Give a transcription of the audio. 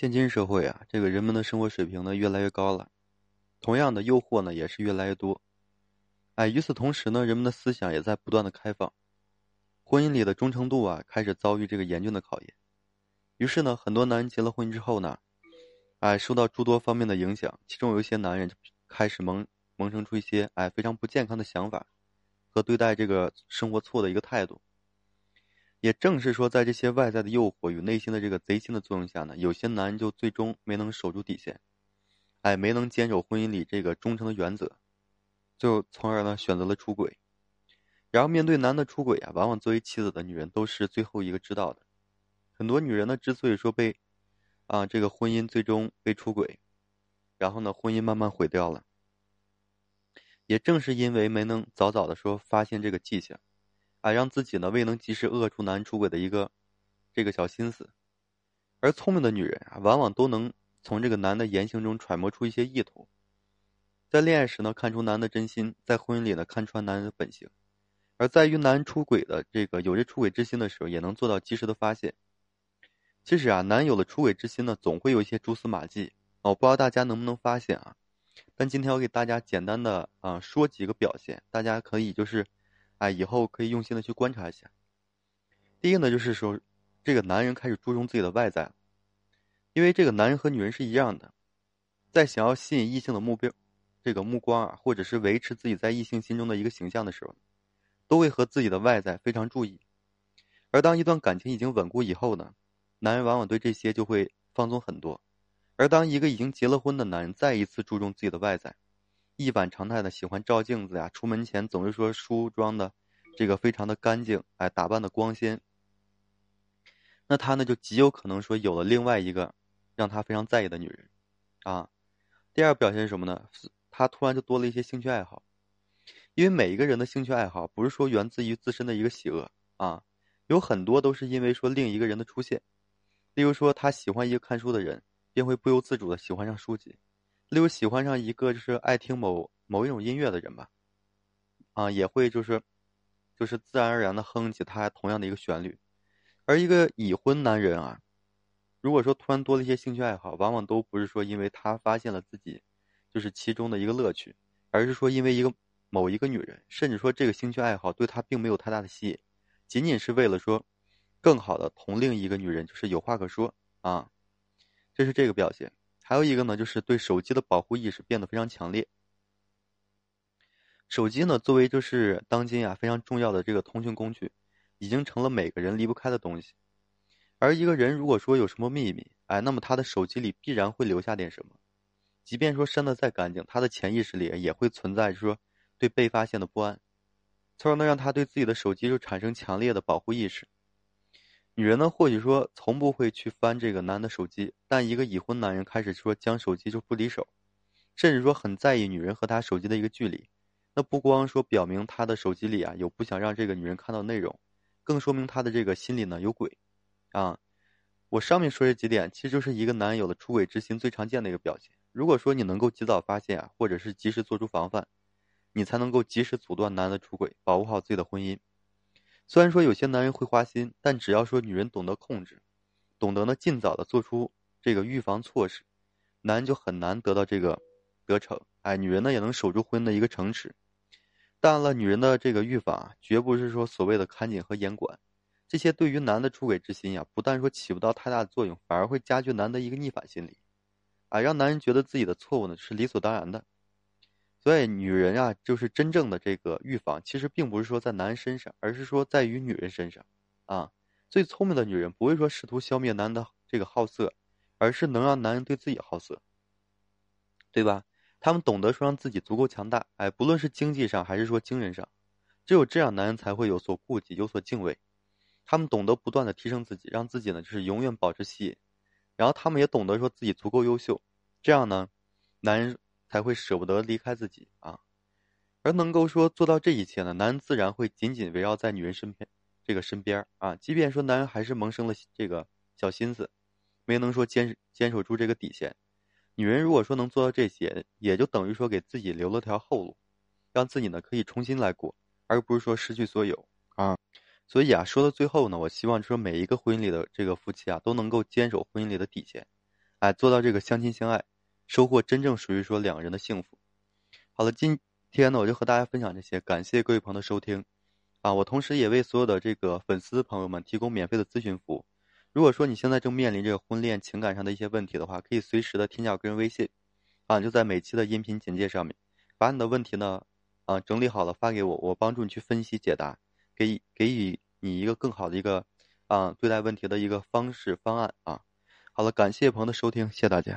现今社会啊，这个人们的生活水平呢越来越高了，同样的诱惑呢也是越来越多。哎，与此同时呢，人们的思想也在不断的开放，婚姻里的忠诚度啊开始遭遇这个严峻的考验。于是呢，很多男人结了婚之后呢，哎，受到诸多方面的影响，其中有一些男人就开始萌萌生出一些哎非常不健康的想法和对待这个生活错的一个态度。也正是说，在这些外在的诱惑与内心的这个贼心的作用下呢，有些男人就最终没能守住底线，哎，没能坚守婚姻里这个忠诚的原则，就从而呢选择了出轨。然后面对男的出轨啊，往往作为妻子的女人都是最后一个知道的。很多女人呢，之所以说被啊这个婚姻最终被出轨，然后呢婚姻慢慢毁掉了，也正是因为没能早早的说发现这个迹象。啊，让自己呢未能及时扼住男人出轨的一个这个小心思，而聪明的女人啊，往往都能从这个男的言行中揣摩出一些意图，在恋爱时呢看出男的真心，在婚姻里呢看穿男人的本性，而在于男人出轨的这个有着出轨之心的时候，也能做到及时的发现。其实啊，男人有了出轨之心呢，总会有一些蛛丝马迹啊，我，不知道大家能不能发现啊？但今天我给大家简单的啊说几个表现，大家可以就是。哎，以后可以用心的去观察一下。第一个呢，就是说，这个男人开始注重自己的外在，因为这个男人和女人是一样的，在想要吸引异性的目标，这个目光啊，或者是维持自己在异性心中的一个形象的时候，都会和自己的外在非常注意。而当一段感情已经稳固以后呢，男人往往对这些就会放松很多。而当一个已经结了婚的男人再一次注重自己的外在，一反常态的喜欢照镜子呀，出门前总是说梳妆的，这个非常的干净，哎，打扮的光鲜。那他呢就极有可能说有了另外一个让他非常在意的女人，啊。第二表现是什么呢？他突然就多了一些兴趣爱好，因为每一个人的兴趣爱好不是说源自于自身的一个喜恶啊，有很多都是因为说另一个人的出现。例如说他喜欢一个看书的人，便会不由自主的喜欢上书籍。例如喜欢上一个就是爱听某某一种音乐的人吧，啊，也会就是，就是自然而然的哼起他同样的一个旋律。而一个已婚男人啊，如果说突然多了一些兴趣爱好，往往都不是说因为他发现了自己就是其中的一个乐趣，而是说因为一个某一个女人，甚至说这个兴趣爱好对他并没有太大的吸引，仅仅是为了说更好的同另一个女人就是有话可说啊，这是这个表现。还有一个呢，就是对手机的保护意识变得非常强烈。手机呢，作为就是当今啊非常重要的这个通讯工具，已经成了每个人离不开的东西。而一个人如果说有什么秘密，哎，那么他的手机里必然会留下点什么。即便说删的再干净，他的潜意识里也会存在说对被发现的不安，从而能让他对自己的手机就产生强烈的保护意识。女人呢，或许说从不会去翻这个男的手机，但一个已婚男人开始说将手机就不离手，甚至说很在意女人和他手机的一个距离，那不光说表明他的手机里啊有不想让这个女人看到内容，更说明他的这个心里呢有鬼，啊，我上面说这几点，其实就是一个男人有了出轨之心最常见的一个表现。如果说你能够及早发现啊，或者是及时做出防范，你才能够及时阻断男的出轨，保护好自己的婚姻。虽然说有些男人会花心，但只要说女人懂得控制，懂得呢尽早的做出这个预防措施，男人就很难得到这个得逞。哎，女人呢也能守住婚姻的一个城池。当然了，女人的这个预防绝不是说所谓的看紧和严管，这些对于男的出轨之心呀，不但说起不到太大的作用，反而会加剧男的一个逆反心理，啊，让男人觉得自己的错误呢是理所当然的。所以，女人啊，就是真正的这个预防，其实并不是说在男人身上，而是说在于女人身上，啊，最聪明的女人不会说试图消灭男人的这个好色，而是能让男人对自己好色，对吧？他们懂得说让自己足够强大，哎，不论是经济上还是说精神上，只有这样，男人才会有所顾忌，有所敬畏。他们懂得不断的提升自己，让自己呢就是永远保持吸引，然后他们也懂得说自己足够优秀，这样呢，男人。才会舍不得离开自己啊，而能够说做到这一切呢，男人自然会紧紧围绕在女人身边，这个身边啊。即便说男人还是萌生了这个小心思，没能说坚坚守住这个底线，女人如果说能做到这些，也就等于说给自己留了条后路，让自己呢可以重新来过，而不是说失去所有啊。所以啊，说到最后呢，我希望说每一个婚姻里的这个夫妻啊，都能够坚守婚姻里的底线，哎，做到这个相亲相爱，收获真正属于说两人的幸福。好了，今天呢，我就和大家分享这些，感谢各位朋友的收听。啊，我同时也为所有的这个粉丝朋友们提供免费的咨询服务。如果说你现在正面临这个婚恋情感上的一些问题的话，可以随时的添加我个人微信，啊，就在每期的音频简介上面，把你的问题呢，啊，整理好了发给我，我帮助你去分析解答，给给予你一个更好的一个，啊，对待问题的一个方式方案啊。好了，感谢朋友的收听，谢谢大家。